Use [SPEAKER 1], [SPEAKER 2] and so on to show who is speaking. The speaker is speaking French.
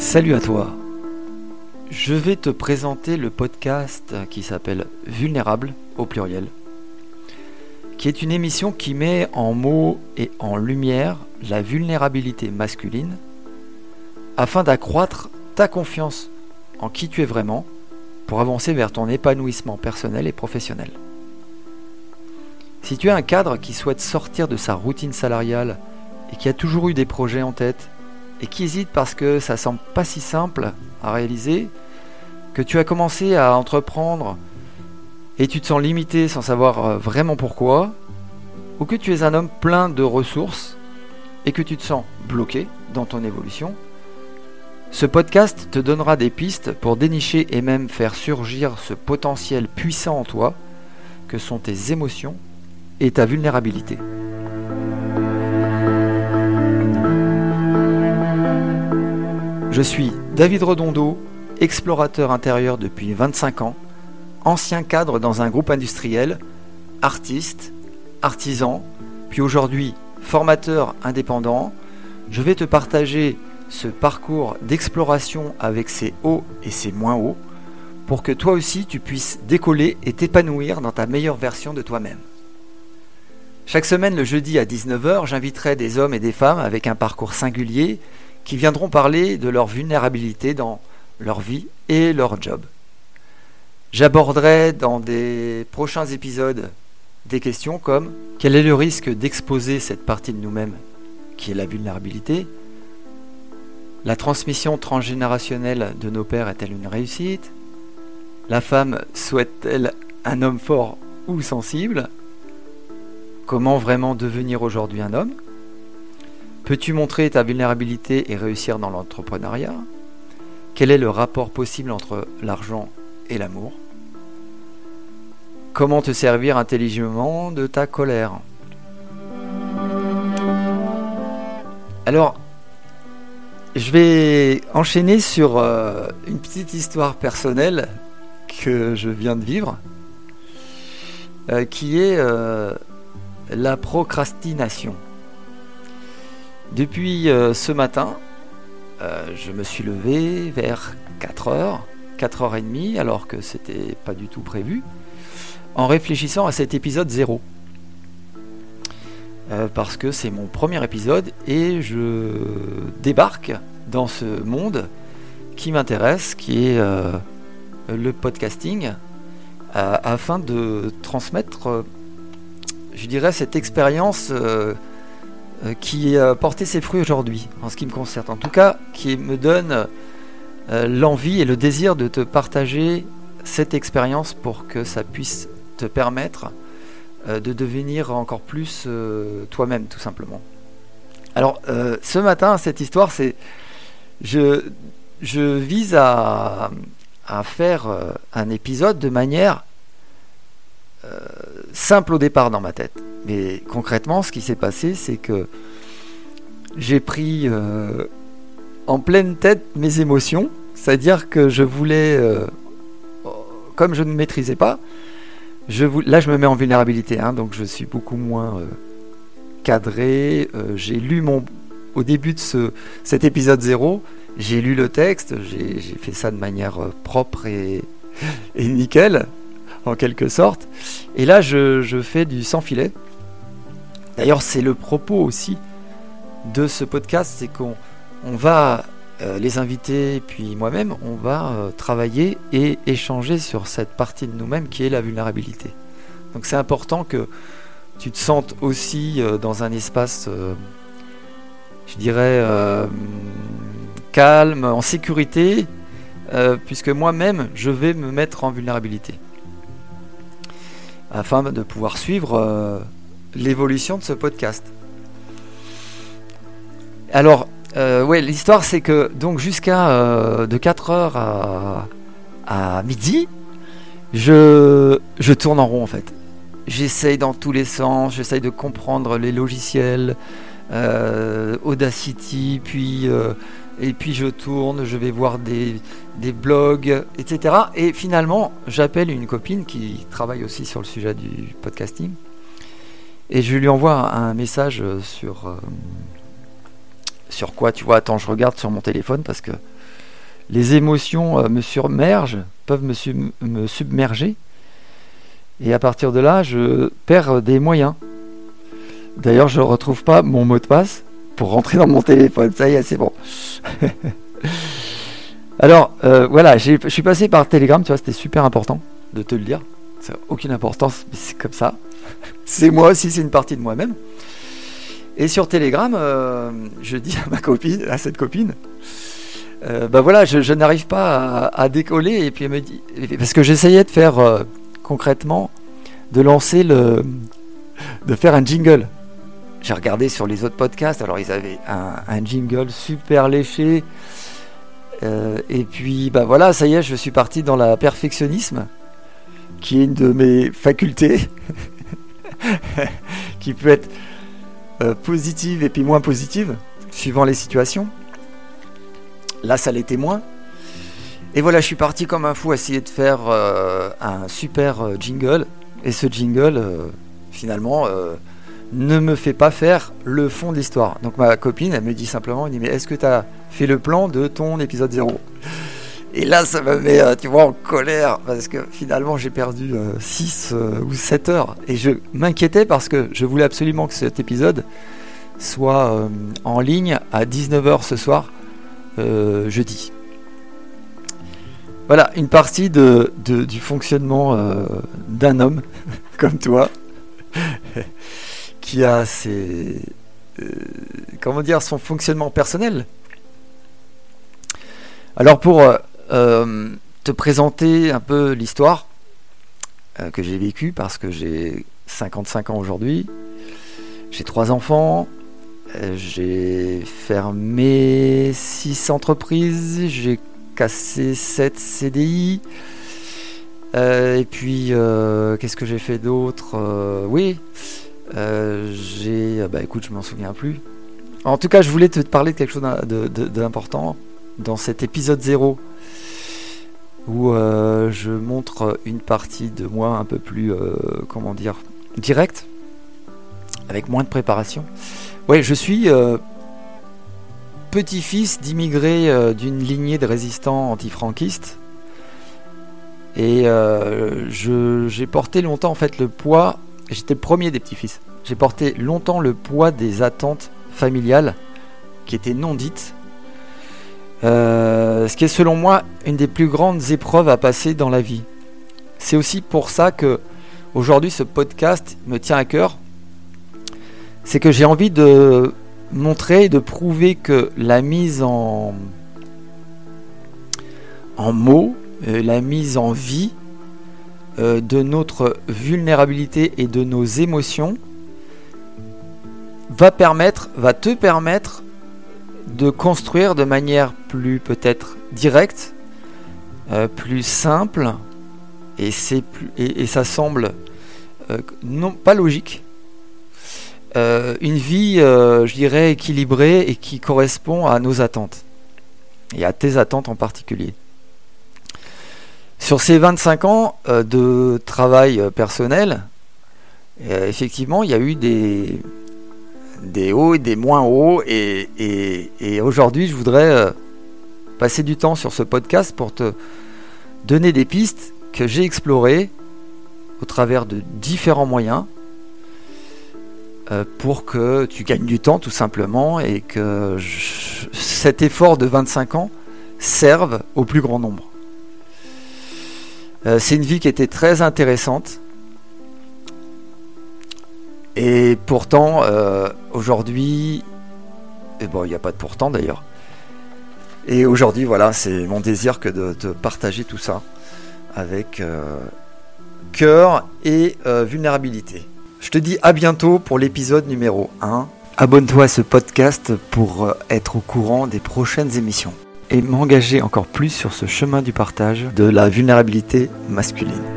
[SPEAKER 1] Salut à toi. Je vais te présenter le podcast qui s'appelle Vulnérable au pluriel, qui est une émission qui met en mots et en lumière la vulnérabilité masculine afin d'accroître ta confiance en qui tu es vraiment pour avancer vers ton épanouissement personnel et professionnel. Si tu es un cadre qui souhaite sortir de sa routine salariale et qui a toujours eu des projets en tête et qui hésite parce que ça semble pas si simple à réaliser, que tu as commencé à entreprendre et tu te sens limité sans savoir euh, vraiment pourquoi, ou que tu es un homme plein de ressources et que tu te sens bloqué dans ton évolution, ce podcast te donnera des pistes pour dénicher et même faire surgir ce potentiel puissant en toi que sont tes émotions et ta vulnérabilité. Je suis David Redondo, explorateur intérieur depuis 25 ans, ancien cadre dans un groupe industriel, artiste, artisan, puis aujourd'hui formateur indépendant. Je vais te partager ce parcours d'exploration avec ses hauts et ses moins hauts pour que toi aussi tu puisses décoller et t'épanouir dans ta meilleure version de toi-même. Chaque semaine le jeudi à 19h, j'inviterai des hommes et des femmes avec un parcours singulier qui viendront parler de leur vulnérabilité dans leur vie et leur job. J'aborderai dans des prochains épisodes des questions comme quel est le risque d'exposer cette partie de nous-mêmes qui est la vulnérabilité? La transmission transgénérationnelle de nos pères est-elle une réussite? La femme souhaite-t-elle un homme fort ou sensible? Comment vraiment devenir aujourd'hui un homme? Peux-tu montrer ta vulnérabilité et réussir dans l'entrepreneuriat? Quel est le rapport possible entre l'argent et l'amour? Comment te servir intelligemment de ta colère? Alors, je vais enchaîner sur euh, une petite histoire personnelle que je viens de vivre, euh, qui est euh, la procrastination. Depuis euh, ce matin, euh, je me suis levé vers 4h, 4h30, alors que c'était pas du tout prévu, en réfléchissant à cet épisode 0. Euh, parce que c'est mon premier épisode et je débarque dans ce monde qui m'intéresse, qui est le podcasting, afin de transmettre, je dirais, cette expérience euh, qui a porté ses fruits aujourd'hui, en ce qui me concerne. En tout cas, qui me donne euh, l'envie et le désir de te partager cette expérience pour que ça puisse te permettre euh, de devenir encore plus toi-même, tout simplement. Alors, ce matin, cette histoire, c'est. Je, vise à, à faire un épisode de manière simple au départ dans ma tête. Mais concrètement, ce qui s'est passé, c'est que j'ai pris euh, en pleine tête mes émotions, c'est-à-dire que je voulais, euh, comme je ne maîtrisais pas, je là je me mets en vulnérabilité, hein, donc je suis beaucoup moins euh, cadré. j'ai lu mon, au début de ce, cet épisode 0, j'ai lu le texte, j'ai fait ça de manière propre et, nickel, en quelque sorte. Et là, je, fais du sans filet. D'ailleurs, c'est le propos aussi de ce podcast, c'est qu'on on va euh, les inviter, puis moi-même, on va euh, travailler et échanger sur cette partie de nous-mêmes qui est la vulnérabilité. Donc c'est important que tu te sentes aussi euh, dans un espace, je dirais, calme, en sécurité, puisque moi-même, je vais me mettre en vulnérabilité afin de pouvoir suivre l'évolution de ce podcast. Alors, euh, ouais, l'histoire c'est que donc jusqu'à euh, de 4h à, à, midi, je, tourne en rond en fait. J'essaye dans tous les sens, j'essaye de comprendre les logiciels, Audacity, puis et puis je tourne, je vais voir des, blogs, etc. Et finalement, j'appelle une copine qui travaille aussi sur le sujet du podcasting. Et je lui envoie un message sur, euh, sur quoi, tu vois, attends, je regarde sur mon téléphone parce que les émotions me submergent, peuvent me, me submerger. Et à partir de là, je perds des moyens. D'ailleurs, je ne retrouve pas mon mot de passe pour rentrer dans mon téléphone. Ça y est, c'est bon. Alors, euh, voilà, je suis passé par Telegram, tu vois, c'était super important de te le dire. Ça n'a aucune importance, mais c'est comme ça. C'est moi aussi, c'est une partie de moi-même. Et sur Telegram, euh, je dis à ma copine, à cette copine, euh, bah voilà, je, n'arrive pas à, décoller. Et puis elle me dit, parce que j'essayais de faire concrètement, de lancer le, de faire un jingle. J'ai regardé sur les autres podcasts, alors ils avaient un, jingle super léché. Euh, et puis, bah voilà, ça y est, je suis parti dans la perfectionnisme, qui est une de mes facultés, qui peut être euh, positive et puis moins positive, suivant les situations. Là, ça l'était moins. Et voilà, je suis parti comme un fou essayer de faire euh, un super jingle. Et ce jingle, finalement, ne me fait pas faire le fond de l'histoire. Donc ma copine, elle me dit simplement, elle dit, mais est-ce que tu as fait le plan de ton épisode 0 Et là, ça me met, euh, tu vois, en colère, parce que finalement, j'ai perdu 6 euh, euh, ou 7 heures. Et je m'inquiétais parce que je voulais absolument que cet épisode soit en ligne à 19h ce soir, jeudi. Voilà, une partie de, du fonctionnement d'un homme comme toi qui a ses, comment dire, son fonctionnement personnel. Alors pour te présenter un peu l'histoire que j'ai vécue, parce que j'ai 55 ans aujourd'hui, j'ai trois enfants, j'ai fermé 6 entreprises, j'ai cassé 7 CDI, et puis qu'est-ce que j'ai fait d'autre Oui, euh, j'ai. Bah écoute, je m'en souviens plus. En tout cas, je voulais te parler de quelque chose d'important dans cet épisode 0 où euh, je montre une partie de moi un peu plus, euh, comment dire, directe, avec moins de préparation. Ouais, je suis petit-fils d'immigrés d'une lignée de résistants antifranquistes. Et j'ai porté longtemps en fait le poids J'étais le premier des petits-fils. J'ai porté longtemps le poids des attentes familiales qui étaient non dites. Euh, ce qui est selon moi une des plus grandes épreuves à passer dans la vie. C'est aussi pour ça que aujourd'hui ce podcast me tient à cœur. C'est que j'ai envie de montrer et de prouver que la mise en, en mots, euh, la mise en vie, euh, de notre vulnérabilité et de nos émotions va permettre, va te permettre de construire de manière plus peut-être directe, euh, plus simple, et, c'est plus, et, ça semble euh, non pas logique, une vie, je dirais, équilibrée et qui correspond à nos attentes, et à tes attentes en particulier. Sur ces 25 ans euh, de travail euh, personnel, euh, effectivement, il y a eu des, des hauts et des moins hauts. Et, aujourd'hui, je voudrais passer du temps sur ce podcast pour te donner des pistes que j'ai explorées au travers de différents moyens pour que tu gagnes du temps tout simplement et que cet effort de 25 ans serve au plus grand nombre. Euh, c'est une vie qui était très intéressante. Et pourtant, euh, aujourd'hui, et bon, il n'y a pas de pourtant d'ailleurs. Et aujourd'hui, voilà, c'est mon désir que de, partager tout ça avec euh, cœur et vulnérabilité. Je te dis à bientôt pour l'épisode numéro 1. Abonne-toi à ce podcast pour être au courant des prochaines émissions et m'engager encore plus sur ce chemin du partage de la vulnérabilité masculine.